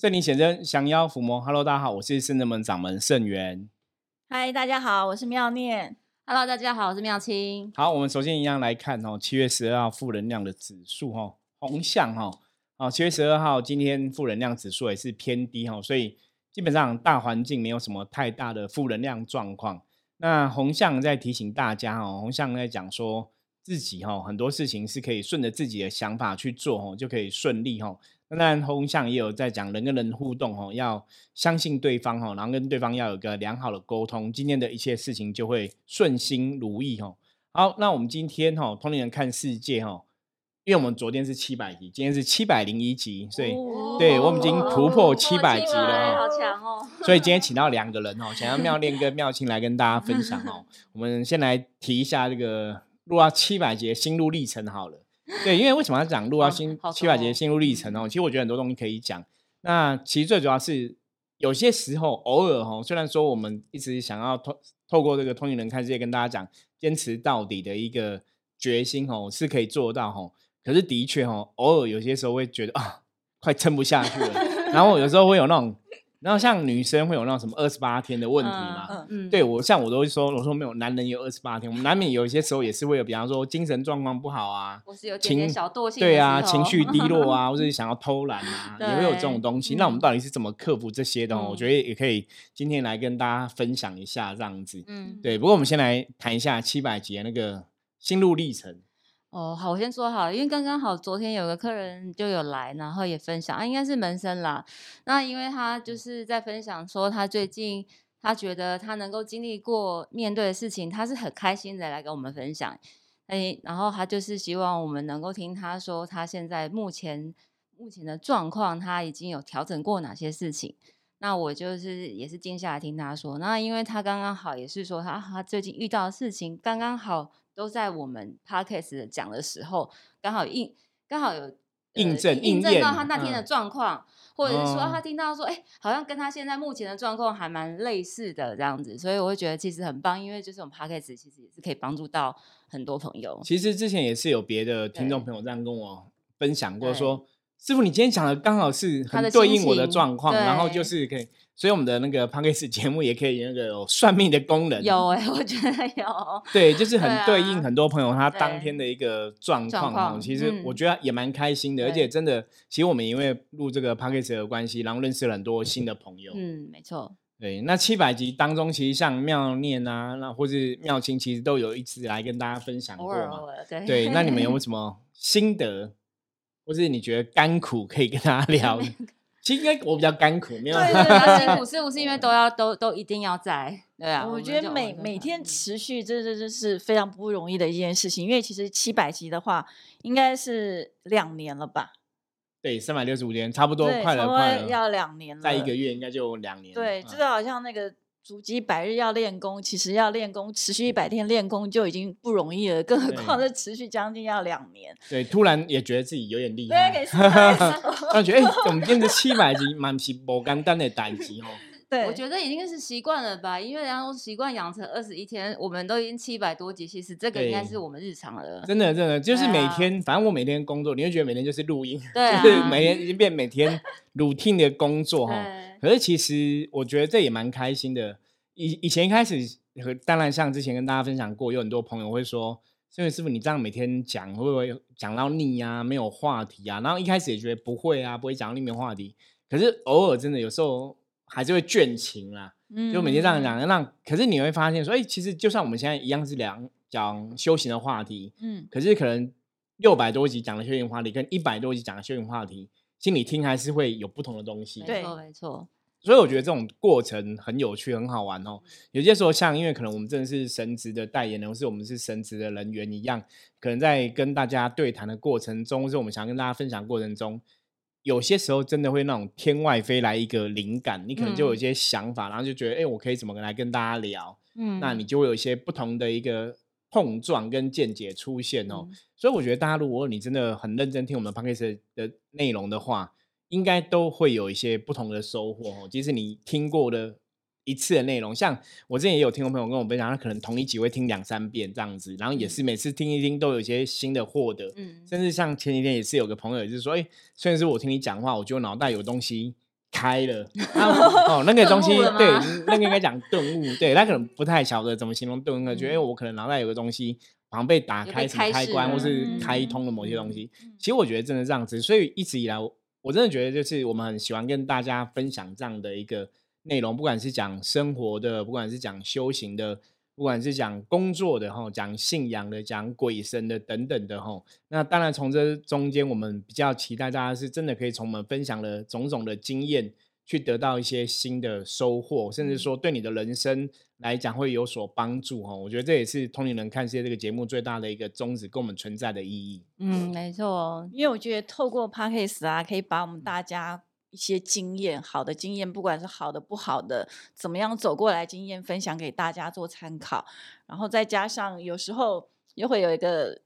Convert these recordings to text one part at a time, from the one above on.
圣灵显真，降妖伏魔。Hello，大家好，我是圣真门掌门圣元。嗨，大家好，我是妙念。Hello，大家好，我是妙清。好，我们首先一样来看哦，七月十二号负能量的指数哈，红象哈。哦，七月十二号今天负能量指数也是偏低哈，所以基本上大环境没有什么太大的负能量状况。那红象在提醒大家哦，红象在讲说自己哦很多事情是可以顺着自己的想法去做哦，就可以顺利哈。那当然，红向也有在讲人跟人互动哦，要相信对方哦，然后跟对方要有个良好的沟通，今天的一切事情就会顺心如意哦。好，那我们今天哈，通灵人看世界哈，因为我们昨天是七百集，今天是七百零一集，所以对我们已经突破七百集了，好强哦！所以今天请到两个人哦，想要妙恋跟妙清来跟大家分享哦。我们先来提一下这个录到七百节心路历程好了。对，因为为什么要讲路啊？心七百节心路历程哦？其实我觉得很多东西可以讲。那其实最主要是有些时候偶尔哈，虽然说我们一直想要透透过这个通灵人看世界跟大家讲坚持到底的一个决心哦，是可以做到哈。可是的确哦，偶尔有些时候会觉得啊，快撑不下去了。然后有时候会有那种。然后像女生会有那种什么二十八天的问题嘛？嗯嗯对我像我都会说，我说没有，男人有二十八天，我们难免有一些时候也是会有，比方说精神状况不好啊，或是有点小惰性，对啊，情绪低落啊，或者是想要偷懒啊，也会有这种东西。那我们到底是怎么克服这些的？我觉得也可以今天来跟大家分享一下这样子。嗯，对。不过我们先来谈一下七百节那个心路历程。哦，好，我先说好，因为刚刚好昨天有个客人就有来，然后也分享啊，应该是门生啦。那因为他就是在分享说，他最近他觉得他能够经历过面对的事情，他是很开心的来跟我们分享。哎，然后他就是希望我们能够听他说，他现在目前目前的状况，他已经有调整过哪些事情。那我就是也是静下来听他说。那因为他刚刚好也是说他他最近遇到的事情刚刚好。都在我们 podcast 讲的时候，刚好印刚好有印证印证到他那天的状况，或者是说他听到说，哎，好像跟他现在目前的状况还蛮类似的这样子，所以我会觉得其实很棒，因为就是我们 podcast 其实也是可以帮助到很多朋友。其实之前也是有别的听众朋友这样跟我分享过，说师傅你今天讲的刚好是很对应我的状况，然后就是可以。所以我们的那个 p o d c a s 节目也可以那个有算命的功能，有哎，我觉得有。对，就是很对应很多朋友他当天的一个状况哈。其实我觉得也蛮开心的，而且真的，其实我们因为录这个 p o d c a s 的关系，然后认识了很多新的朋友。嗯，没错。对，那七百集当中，其实像妙念啊，那或是妙清，其实都有一次来跟大家分享过嘛。对。对，那你们有没有 什么心得，或是你觉得甘苦可以跟大家 聊？其实应该我比较甘苦，没有对 对，辛苦是不是因为都要都都一定要在？对啊，我觉得每每天持续，这这这是非常不容易的一件事情。因为其实七百集的话，应该是两年了吧？对，三百六十五天，差不多快了，快了，要两年了。再一个月应该就两年。对，这个好像那个。足迹百日要练功，其实要练功持续一百天练功就已经不容易了，更何况是持续将近要两年。对，突然也觉得自己有点厉害。对，感觉哎，我们坚持七百集，蛮是不简单的代级哦。对，我觉得已经是习惯了吧，因为然后习惯养成二十一天，我们都已经七百多集，其实这个应该是我们日常了。真的，真的就是每天，反正我每天工作，你会觉得每天就是录音，对，就是每天已经变每天 routine 的工作哈。可是其实我觉得这也蛮开心的。以以前一开始和当然像之前跟大家分享过，有很多朋友会说：“因为师傅你这样每天讲会不会讲到腻啊？没有话题啊？”然后一开始也觉得不会啊，不会讲到腻没话题。可是偶尔真的有时候还是会倦情啦，就每天这样讲，让可是你会发现说：“哎，其实就算我们现在一样是讲讲修行的话题，嗯，可是可能六百多集讲的修行话题跟一百多集讲的修行话题，心里听还是会有不同的东西。”对，没错。所以我觉得这种过程很有趣，很好玩哦。有些时候，像因为可能我们真的是神职的代言人，或是我们是神职的人员一样，可能在跟大家对谈的过程中，或是我们想跟大家分享过程中，有些时候真的会那种天外飞来一个灵感，你可能就有一些想法，然后就觉得，哎，我可以怎么来跟大家聊？嗯，那你就会有一些不同的一个碰撞跟见解出现哦。所以我觉得大家如果你真的很认真听我们 p o d c a s 的内容的话，应该都会有一些不同的收获哦。即使你听过的一次的内容，像我之前也有听众朋友跟我分享，他可能同一集会听两三遍这样子，然后也是每次听一听都有一些新的获得。嗯，甚至像前几天也是有个朋友也是说，哎，虽然是我听你讲话，我觉得脑袋有东西开了，哦，那个东西 对，那个应该讲顿悟，对他可能不太晓得怎么形容顿悟，觉得哎我可能脑袋有个东西好像被打有开什么被开关，或是嗯开通了某些东西。嗯其实我觉得真的这样子，所以一直以来我我真的觉得就是我们很喜欢跟大家分享这样的一个内容，不管是讲生活的，不管是讲修行的。不管是讲工作的哈，讲信仰的，讲鬼神的等等的哈，那当然从这中间，我们比较期待大家是真的可以从我们分享的种种的经验，去得到一些新的收获，甚至说对你的人生来讲会有所帮助哈。我觉得这也是《通灵人看世界》这个节目最大的一个宗旨，跟我们存在的意义。嗯，没错，因为我觉得透过 podcast 啊，可以把我们大家一些经验，好的经验，不管是好的不好的，怎么样走过来经验分享给大家做参考，然后再加上有时候又会有一个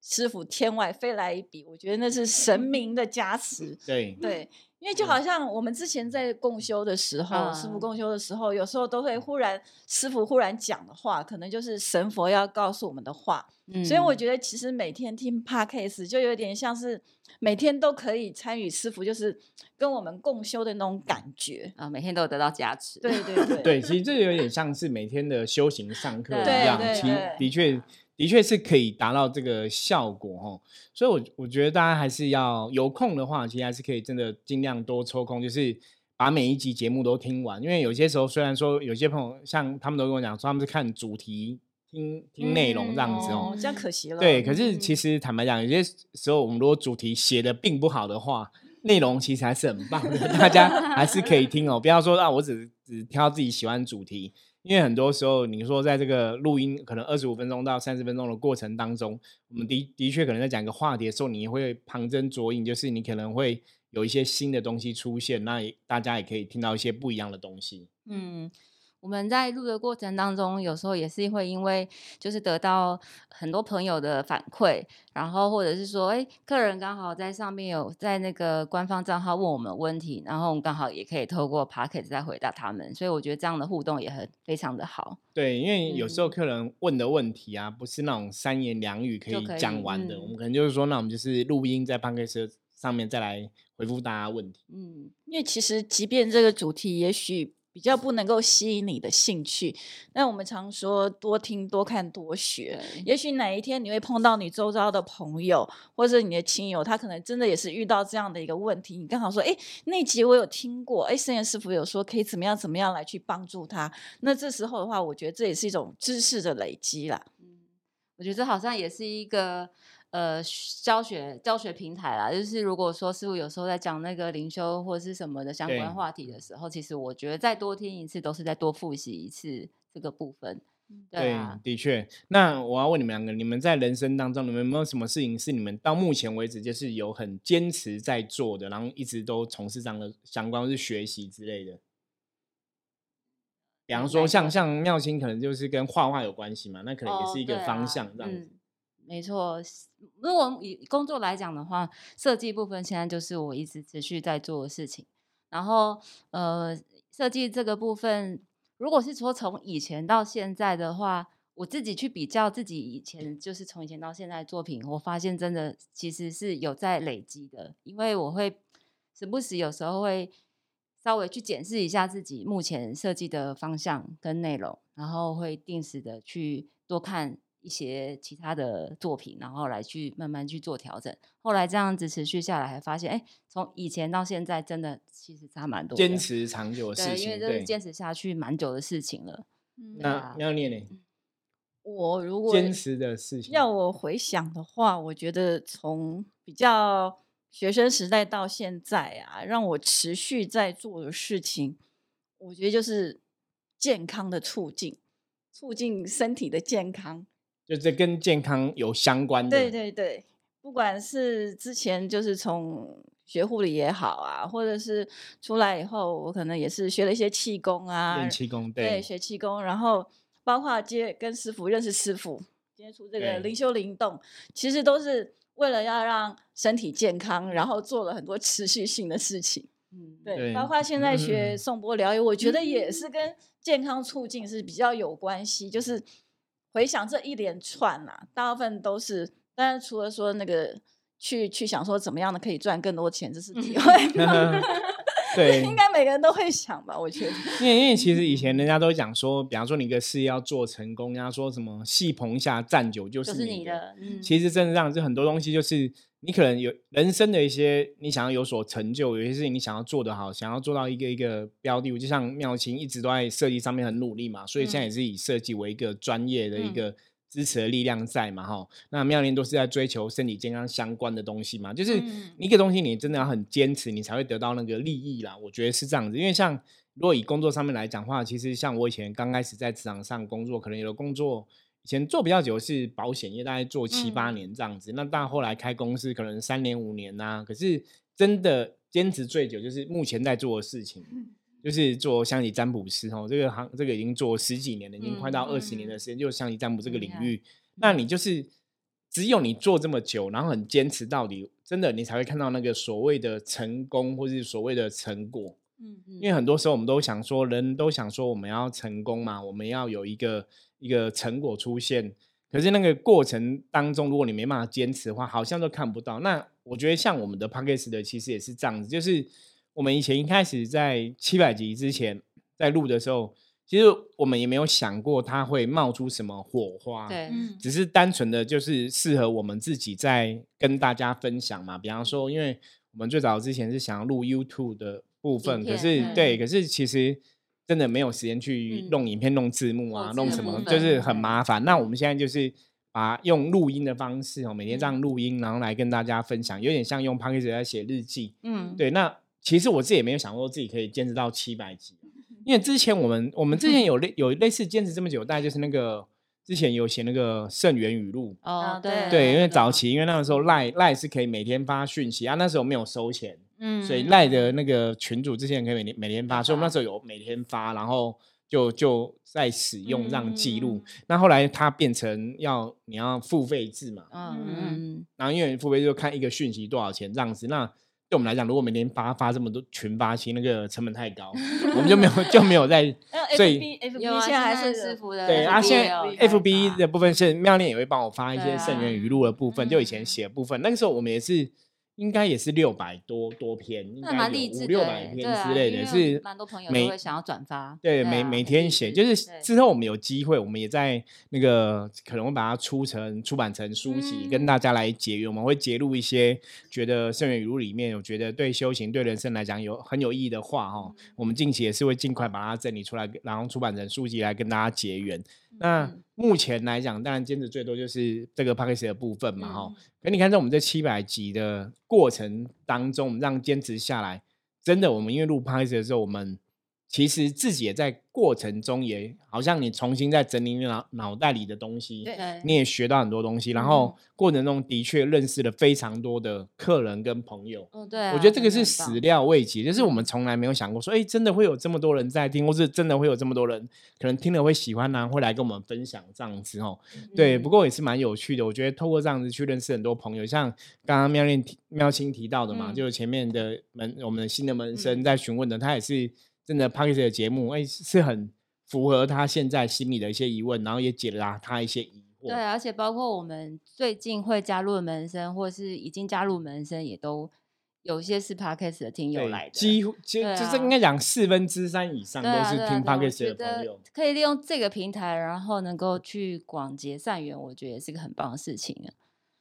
师傅天外飞来一笔，我觉得那是神明的加持。对，对，因为就好像我们之前在共修的时候，师傅嗯。共修的时候，有时候都会忽然师傅忽然讲的话，可能就是神佛要告诉我们的话。嗯所以我觉得其实每天听 podcast 就有点像是每天都可以参与师傅，就是跟我们共修的那种感觉。啊，每天都有得到加持，对对对。对，其实这有点像是每天的修行上课一样，对其的确的确是可以达到这个效果哈。所以我，我觉得大家还是要有空的话，其实还是可以真的尽量多抽空，就是把每一集节目都听完。因为有些时候，虽然说有些朋友像他们都跟我讲说，他们是看主题听听内容这样子哦。哦，这样可惜了。对，可是其嗯实坦白讲，有些时候我们如果主题写的并不好的话，内容其实还是很棒的，大家还是可以听哦。不要说啊，我只只挑自己喜欢的主题，因为很多时候你说在这个录音可能二十五分钟到三十分钟的过程当中，我们的的确可能在讲一个话题的时候，你会旁征左引，就是你可能会有一些新的东西出现，那大家也可以听到一些不一样的东西。嗯，我们在录的过程当中，有时候也是会因为就是得到很多朋友的反馈，然后或者是说，哎，客人刚好在上面有在那个官方账号问我们问题，然后我们刚好也可以透过 p o c k e t 再回答他们，所以我觉得这样的互动也很非常的好。对，因为有时候嗯客人问的问题啊，不是那种三言两语可以讲完的，我嗯们可能就是说，那我们就是录音在 p a c k e t 上面再来回复大家问题。嗯，因为其实即便这个主题也许比较不能够吸引你的兴趣，那我们常说多听、多看、多学。也许哪一天你会碰到你周遭的朋友或者你的亲友，他可能真的也是遇到这样的一个问题，你刚好说，哎，那集我有听过，哎，圣严师傅有说可以怎么样怎么样来去帮助他。那这时候的话，我觉得这也是一种知识的累积啦。嗯，我觉得这好像也是一个呃教学教学平台啦。就是如果说师傅有时候在讲那个灵修或是什么的相关话题的时候，其实我觉得再多听一次都是再多复习一次这个部分。对啊，的确。那我要问你们两个，你们在人生当中，你们有没有什么事情是你们到目前为止就是有很坚持在做的，然后一直都从事这样的相关或是学习之类的？比方说像，像妙心可能就是跟画画有关系嘛，那可能也哦是一个方向这样子。嗯没错，如果以工作来讲的话，设计部分现在就是我一直持续在做的事情。然后，呃，设计这个部分，如果是说从以前到现在的话，我自己去比较自己以前，就是从以前到现在作品，我发现真的其实是有在累积的，因为我会时不时有时候会稍微去检视一下自己目前设计的方向跟内容，然后会定时的去多看一些其他的作品，然后来去慢慢去做调整。后来这样子持续下来，还发现，哎，从以前到现在，真的其实差蛮多的。坚持长久的事对，情，因为这是坚持下去蛮久的事情了。嗯那啊妙念呢？我如果坚持的事情，要我回想的话，我觉得从比较学生时代到现在啊，让我持续在做的事情，我觉得就是健康的促进，促进身体的健康。就这跟健康有相关的。对对对，不管是之前就是从学护理也好啊，或者是出来以后，我可能也是学了一些气功啊，练气功，对，学气功，然后包括接跟师傅认识师傅，接触这对个灵修灵动，其实都是为了要让身体健康，然后做了很多持续性的事情。嗯，对，对包括现在学嗯颂钵疗愈，我觉得也是跟健康促进是比较有关系。就是回想这一连串啊，大部分都是，当然除了说那个去去想说怎么样的可以赚更多钱，这是题外话。对，应该每个人都会想吧？我觉得，因为因为其实以前人家都讲说，比方说你一个事业要做成功，人家说什么戏棚下站久就就是是你的。其实真的这样，就很多东西就是你可能有人生的一些你想要有所成就，有些事情你想要做得好，想要做到一个一个标的物，就像妙清一直都在设计上面很努力嘛，所以现在也是以设计为一个专业的一个支持的力量在嘛，哈、那妙龄都是在追求身体健康相关的东西嘛，就是嗯一个东西你真的要很坚持，你才会得到那个利益啦。我觉得是这样子，因为像如果以工作上面来讲的话，其实像我以前刚开始在职场上工作，可能有的工作以前做比较久是保险业，大概做七八嗯年这样子。那但后来开公司可能三年五年呐、可是真的坚持最久就是目前在做的事情，就是做象棋占卜师哦，这个行这个已经做十几年了，已经快到二十年的时间，就是象棋占卜这个领域。那你就是只有你做这么久，然后很坚持到底，真的你才会看到那个所谓的成功，或是所谓的成果。嗯嗯因为很多时候我们都想说，人都想说我们要成功嘛，我们要有一个一个成果出现。可是那个过程当中，如果你没办法坚持的话，好像都看不到。那我觉得像我们的 p a c k a g e 的，其实也是这样子，就是我们以前一开始在七百集之前在录的时候，其实我们也没有想过它会冒出什么火花。对，嗯只是单纯的就是适合我们自己在跟大家分享嘛。比方说，因为我们最早之前是想要录 YouTube 的部分，可是对，可是其实真的没有时间去嗯弄影片、弄字幕啊、弄什么，就是很麻烦。那我们现在就是把用录音的方式哦，每天这样嗯录音，然后来跟大家分享，有点像用 p a c k a g e 在写日记。嗯，对，那其实我自己也没有想过自己可以坚持到七百集，因为之前我们我们之前有类 有类似坚持这么久，大概就是那个之前有写那个圣元语录，哦啊，对对，因为早期因为那个时候赖赖是可以每天发讯息啊，那时候没有收钱，嗯，所以赖的那个群主之前可以每天每天发，所以我们那时候有每天发，然后就就在使用这样记录。嗯那后来它变成要你要付费制嘛，嗯嗯嗯然后因为你付费就看一个讯息多少钱这样子，那对我们来讲，如果每天发发这么多群发，其实那个成本太高，我们就没有就没有在所以 FB 现在还是是师傅的，对啊，现在 FB 的部分是妙恋也会帮我发一些圣元啊语录的部分，就以前嗯。写的部分，那个时候我们也是应该也是六百多多篇，应那该五六百欸，篇之类的，是蛮多朋友每都会想要转发，对，每每天写，就是之后我们有机会，我们也在那个可能会把它出成出版成书籍，跟嗯大家来结缘。我们会揭露一些觉得圣元语录里面，我觉得对修行、对人生来讲有很有意义的话哈。嗯我们近期也是会尽快把它整理出来，然后出版成书籍来跟大家结缘。那嗯目前来讲，当然坚持最多就是这个 p a c k a g e 的部分嘛哈。嗯可你看，在我们这七百集的过程当中，我们这样坚持下来，真的，我们因为录 p a c k a g e 的时候，我们其实自己也在过程中，也好像你重新在整理你脑脑袋里的东西，对对，你也学到很多东西，然后过程中的确认识了非常多的客人跟朋友。哦对啊，我觉得这个是始料未及，就是我们从来没有想过说，哎，真的会有这么多人在听，或是真的会有这么多人可能听了会喜欢啊，会来跟我们分享这样子哦。对，嗯不过也是蛮有趣的。我觉得透过这样子去认识很多朋友，像刚刚妙恋提妙清提到的嘛，嗯就是前面的门我们的新的门生嗯在询问的，他也是真的 p a c k a g e 的节目，哎，是很符合他现在心里的一些疑问，然后也解答他一些疑惑。对，而且包括我们最近会加入的门生，或是已经加入门生，也都有些是 podcast 的听友对来的，几乎 就对就是应啊该讲四分之三以上都是听对啊对 p a 啊 c k a 我 g e 觉得的朋友。可以利用这个平台，然后能够去广结善缘，我觉得也是个很棒的事情啊。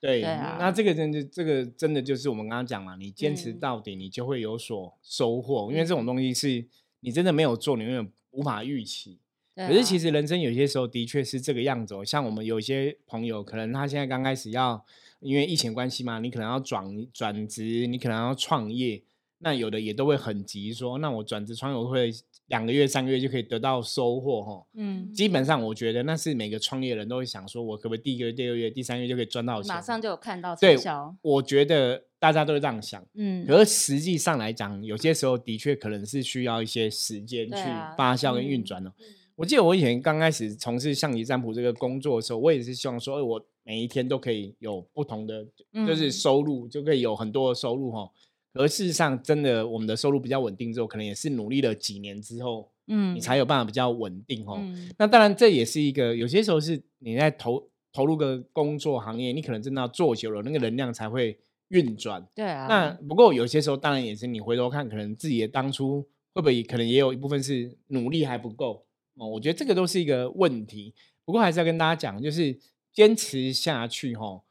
对，对啊那这个真的，这个真的就是我们刚刚讲嘛，你坚持嗯到底，你就会有所收获，因为这种东西是你真的没有做，你永远无法预期。对可是其啊实人生有些时候的确是这个样子哦，像我们有一些朋友，可能他现在刚开始要，因为疫情关系嘛，你可能要转转职，你可能要创业，那有的也都会很急说，那我转职创业我会两个月、三个月就可以得到收获哈。嗯，基本上我觉得那是每个创业人都会想说，我可不可以第一个月、第二个月、第三个月就可以赚到钱？马上就有看到对成效。我觉得大家都是这样想，嗯，可是实际上来讲，有些时候的确可能是需要一些时间去发酵跟运嗯转哦。我记得我以前刚开始从事象棋占卜这个工作的时候，我也是希望说，哎我每一天都可以有不同的，就是嗯收入，就可以有很多的收入哈。可是事实上，真的我们的收入比较稳定之后，可能也是努力了几年之后，嗯你才有办法比较稳定哦。嗯那当然，这也是一个有些时候是你在投投入个工作行业，你可能真的要做久了，那个能量才会运转。对啊，那不过有些时候，当然也是你回头看，可能自己的当初会不会可能也有一部分是努力还不够哦。我觉得这个都是一个问题。不过还是要跟大家讲，就是坚持下去哈，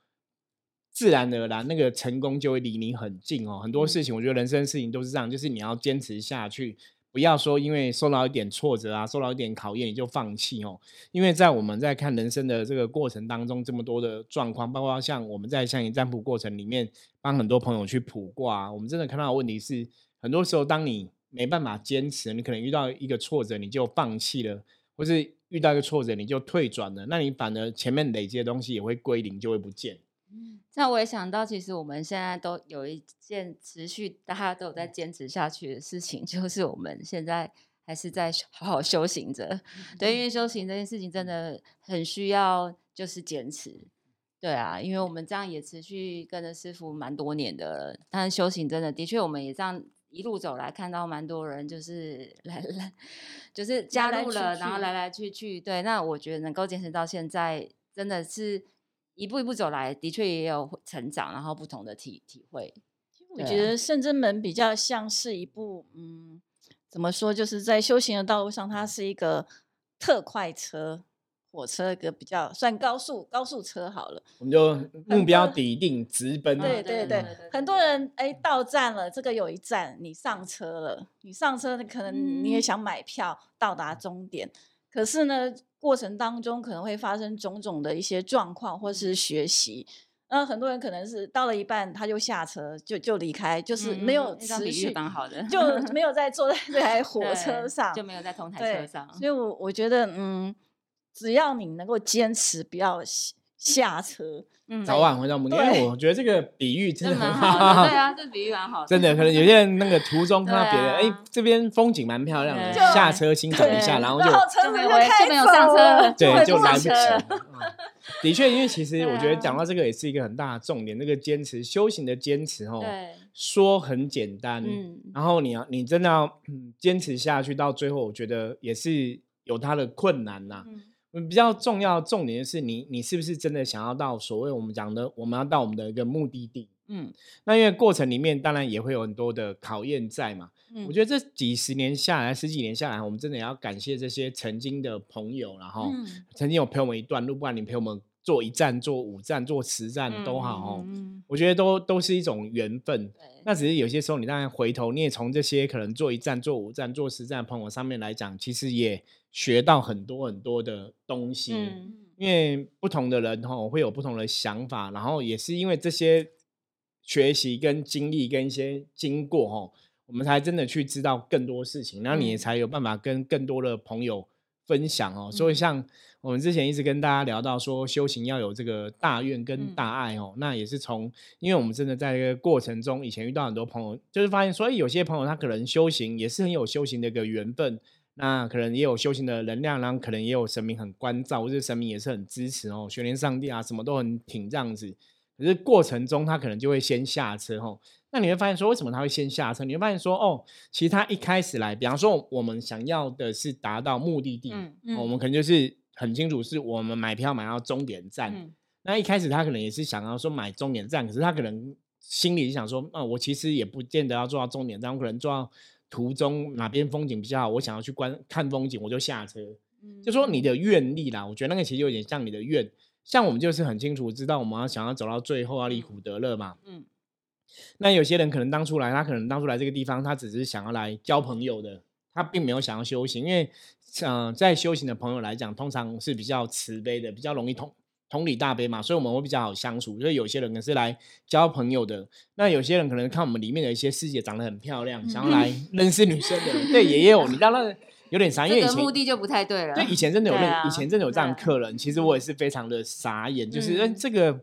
自然而然那个成功就会离你很近哦。很多事情，我觉得人生事情都是这样，就是你要坚持下去。不要说因为受到一点挫折啊，受到一点考验你就放弃哦。因为在我们在看人生的这个过程当中，这么多的状况，包括像我们在相应占卜过程里面帮很多朋友去卜卦，我们真的看到的问题是，很多时候当你没办法坚持，你可能遇到一个挫折你就放弃了，或是遇到一个挫折你就退转了，那你反而前面累积的东西也会归零，就会不见。那我也想到，其实我们现在都有一件持续大家都有在坚持下去的事情，就是我们现在还是在好好修行着。对，因为修行这件事情真的很需要就是坚持。对啊，因为我们这样也持续跟着师傅蛮多年的，但是修行真的的确，我们也这样一路走来，看到蛮多人就是来来，就是加入了，然后来来去去。对，那我觉得能够坚持到现在，真的是。一步一步走来，的确也有成长，然后不同的体体会。我觉得圣真门比较像是一部，嗯，怎么说？就是在修行的道路上，它是一个特快车、火车，一个比较算高速高速车好了。我们就目标底定，直奔。对对对，很多人哎到站了，这个有一站，你上车了，你上车，可能你也想买票到达终点，可是呢？过程当中可能会发生种种的一些状况，或是学习。那很多人可能是到了一半他就下车，就就离开，就是没有持续，当好的，就没有在坐在 这台火车上，就没有在同台车上。所以，我我觉得，嗯，只要你能够坚持，不要下车。嗯早晚回到目的地，因为我觉得这个比喻真的很好的。对啊，这比喻蛮好。真的，可能有些人那个途中看到别人，哎，这边风景蛮漂亮的，下车欣赏一下，然后就就没有就没有上车，对，就来不及。的确，因为其实我觉得讲到这个也是一个很大的重点，那个坚持修行的坚持哦，说很简单，然后你要你真的要坚持下去，到最后我觉得也是有它的困难呐。比较重要重点是你，你是不是真的想要到所谓我们讲的，我们要到我们的一个目的地？嗯，那因为过程里面当然也会有很多的考验在嘛。嗯，我觉得这几十年下来，十几年下来，我们真的也要感谢这些曾经的朋友，然后曾经有陪我们一段路，不管你陪我们做一站、做五站、做十站都好哦。嗯，我觉得都都是一种缘分。那只是有些时候你当然回头，你也从这些可能做一站、做五站、做十站的朋友上面来讲，其实也。学到很多很多的东西，因为不同的人哈会有不同的想法，然后也是因为这些学习跟经历跟一些经过哈，我们才真的去知道更多事情，然后你也才有办法跟更多的朋友分享哦。所以像我们之前一直跟大家聊到说，修行要有这个大愿跟大爱哦，那也是从因为我们真的在一个过程中，以前遇到很多朋友，就是发现所，以有些朋友他可能修行也是很有修行的一个缘分。那可能也有修行的能量，然后可能也有神明很关照，或者神明也是很支持哦，玄天上帝啊，什么都很挺这样子。可是过程中他可能就会先下车哦。那你会发现说，为什么他会先下车？你会发现说，哦，其实他一开始来，比方说我们想要的是达到目的地，我们可能就是很清楚是我们买票买到终点站。那一开始他可能也是想要说买终点站，可是他可能心里想说，啊，我其实也不见得要做到终点站，我可能做到。途中哪边风景比较好，我想要去观看风景，我就下车。就说你的愿力啦，我觉得那个其实有点像你的愿，像我们就是很清楚知道我们要想要走到最后要离苦得乐嘛。嗯，那有些人可能当初来，他可能当初来这个地方，他只是想要来交朋友的，他并没有想要修行，因为嗯，在修行的朋友来讲，通常是比较慈悲的，比较容易通。同理大悲嘛，所以我们会比较好相处。所以有些人可能是来交朋友的，那有些人可能看我们里面的一些师姐长得很漂亮，想要来认识女生的。对，也有。你知道那有点傻，因为以前目的就不太对了。对，以前真的有认，以前真的有这样客人。其实我也是非常的傻眼，就是嗯，这个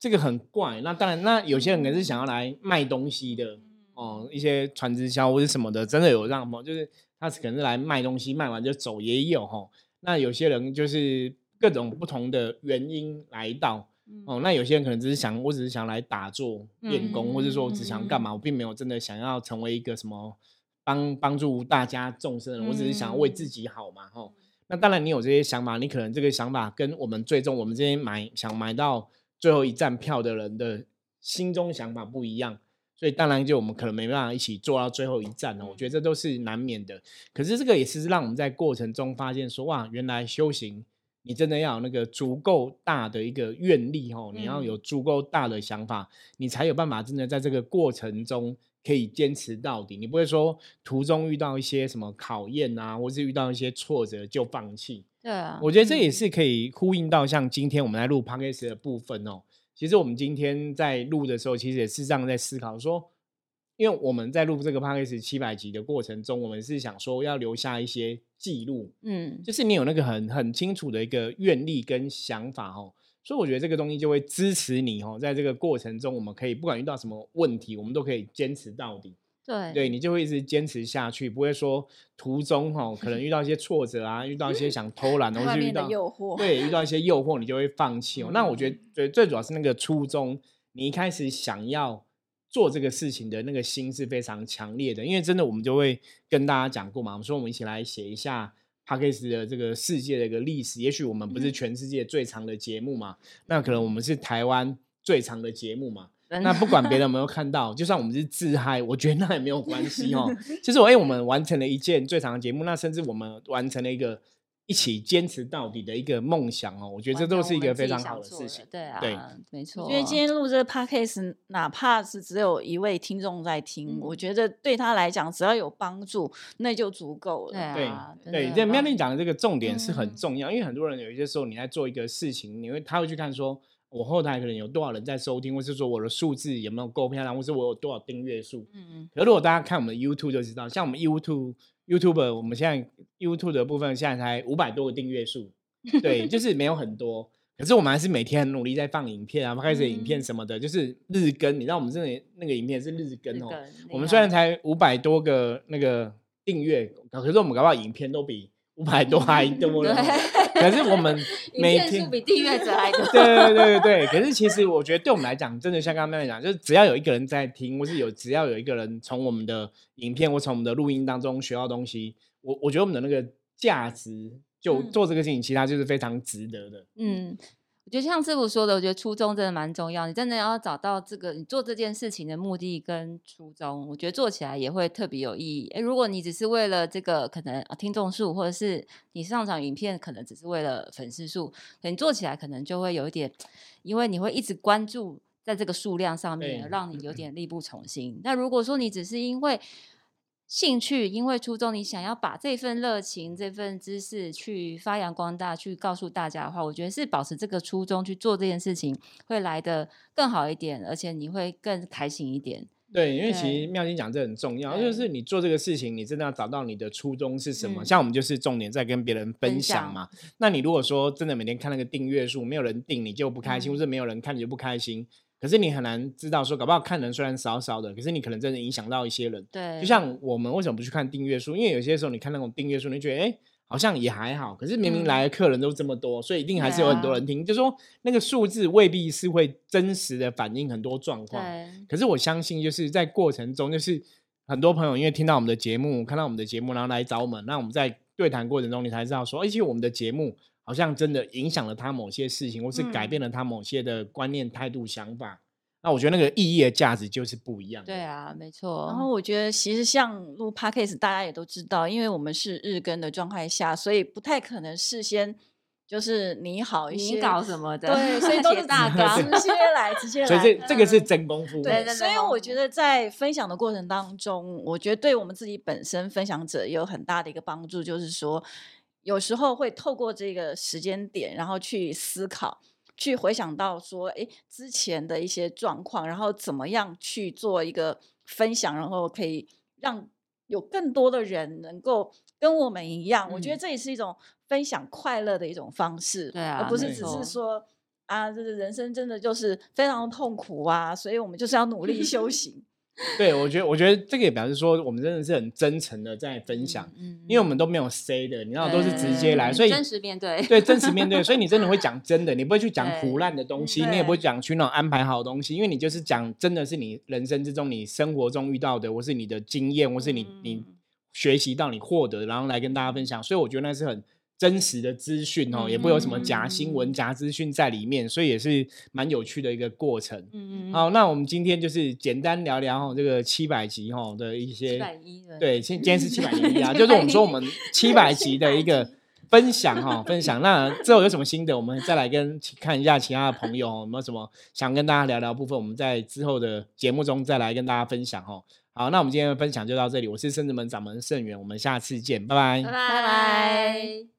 这个很怪。那当然，那有些人可能是想要来卖东西的哦，一些传直销或者什么的，真的有这样吗？就是他可能是来卖东西，卖完就走，也有哈。那有些人就是。各种不同的原因来到哦，那有些人可能只是想，我只是想来打坐练功，或者说我只想干嘛，我并没有真的想要成为一个什么帮帮助大家众生人，我只是想要为自己好嘛，吼。那当然，你有这些想法，你可能这个想法跟我们最终我们这些买想买到最后一站票的人的心中想法不一样，所以当然就我们可能没办法一起做到最后一站哦。我觉得这都是难免的。可是这个也是让我们在过程中发现说，哇，原来修行你真的要有那个足够大的一个愿力哦，你要有足够大的想法，你才有办法真的在这个过程中。可以坚持到底，你不会说途中遇到一些什么考验啊，或是遇到一些挫折就放弃。对啊，我觉得这也是可以呼应到像今天我们在录 podcast 的部分哦。其实我们今天在录的时候，其实也是这样在思考说，因为我们在录这个 podcast 七百集的过程中，我们是想说要留下一些记录，嗯，就是你有那个很很清楚的一个愿力跟想法哦。所以我觉得这个东西就会支持你哦，在这个过程中，我们可以不管遇到什么问题，我们都可以坚持到底。对，对你就会一直坚持下去，不会说途中哈可能遇到一些挫折啊，遇到一些想偷懒，或是遇到诱惑，对，遇到一些诱惑，你就会放弃哦。那我觉得最最主要是那个初衷，你一开始想要做这个事情的那个心是非常强烈的，因为真的我们就会跟大家讲过嘛，我们说我们一起来写一下。p a k 的这个世界的一个历史，也许我们不是全世界最长的节目嘛，那可能我们是台湾最长的节目嘛。那不管别人有没有看到，就算我们是自嗨，我觉得那也没有关系哦。就是我，哎，我们完成了一件最长的节目，那甚至我们完成了一个。一起坚持到底的一个梦想哦，我觉得这都是一个非常好的事情。对啊，对，没错。因为今天录这个 podcast，哪怕是只有一位听众在听，我觉得对他来讲，只要有帮助，那就足够了。对啊对，这妙丽讲的这个重点是很重要，因为很多人有一些时候你在做一个事情，你会他会去看说，我后台可能有多少人在收听，或是说我的数字有没有够漂亮，或是我有多少订阅数。嗯嗯。可如果大家看我们 YouTube 就知道，像我们 YouTube。YouTube，我们现在 YouTube 的部分现在才五百多个订阅数，对，就是没有很多，可是我们还是每天很努力在放影片啊，开始影片什么的，就是日更。你知道我们这里那个影片是日更哦。我们虽然才五百多个那个订阅，可是我们搞不好影片都比五百多还多 了。可是我们 每天比订阅者还多。对对对对对。可是其实我觉得，对我们来讲，真的像刚刚妹妹讲，就是只要有一个人在听，或是有只要有一个人从我们的影片或从我们的录音当中学到东西，我我觉得我们的那个价值，就做这个事情，其他就是非常值得的。嗯。我觉得像师傅说的，我觉得初衷真的蛮重要。你真的要找到这个你做这件事情的目的跟初衷，我觉得做起来也会特别有意义。诶如果你只是为了这个可能听众数，或者是你上场影片可能只是为了粉丝数，可能做起来可能就会有一点，因为你会一直关注在这个数量上面，让你有点力不从心。那如果说你只是因为兴趣，因为初衷，你想要把这份热情、这份知识去发扬光大，去告诉大家的话，我觉得是保持这个初衷去做这件事情，会来的更好一点，而且你会更开心一点。对，因为其实妙金讲这很重要，就是你做这个事情，你真的要找到你的初衷是什么。像我们就是重点在跟别人分享嘛。那你如果说真的每天看那个订阅数，没有人订，你就不开心，或者没有人看，你就不开心。可是你很难知道说，搞不好看人虽然少少的，可是你可能真的影响到一些人。对，就像我们为什么不去看订阅数？因为有些时候你看那种订阅数，你觉得哎，好像也还好。可是明明来的客人都这么多，所以一定还是有很多人听。就说那个数字未必是会真实的反映很多状况。可是我相信，就是在过程中，就是很多朋友因为听到我们的节目，看到我们的节目，然后来找我们，那我们在对谈过程中，你才知道说，而且我们的节目。好像真的影响了他某些事情，或是改变了他某些的观念、态度、想法。那我觉得那个意义的价值就是不一样。对啊，没错。然后我觉得其实像录 podcast，大家也都知道，因为我们是日更的状态下，所以不太可能事先就是你好一些搞什么的。对，所以都是大纲，直接来，直接来。所以这这个是真功夫。对，所以我觉得在分享的过程当中，我觉得对我们自己本身分享者也有很大的一个帮助，就是说。有时候会透过这个时间点，然后去思考，去回想到说，哎，之前的一些状况，然后怎么样去做一个分享，然后可以让有更多的人能够跟我们一样。我觉得这也是一种分享快乐的一种方式，对啊，而不是只是说啊，这个人生真的就是非常痛苦啊，所以我们就是要努力修行。对，我觉得，我觉得这个也表示说，我们真的是很真诚的在分享，嗯因为我们都没有 say 的，你知道，都是直接来，所以真实面对，对，真实面对，所以你真的会讲真的，你不会去讲胡乱的东西，你也不会讲去那种安排好的东西，因为你就是讲真的是你人生之中、你生活中遇到的，或是你的经验，或是你你学习到、你获得，然后来跟大家分享，所以我觉得那是很。真实的资讯哦，也不会有什么假新闻、嗯假资讯在里面，所以也是蛮有趣的一个过程。嗯嗯，好，那我们今天就是简单聊聊哦，这个七百集哈的一些七百一，对，今今天是七百零一啊，就是我们说我们七百集的一个分享哈，分享。那之后有什么心得，我们再来跟看一下其他的朋友哦有没有什么想跟大家聊聊部分，我们在之后的节目中再来跟大家分享哦。好，那我们今天的分享就到这里，我是圣子门掌门盛元，我们下次见，拜拜拜拜。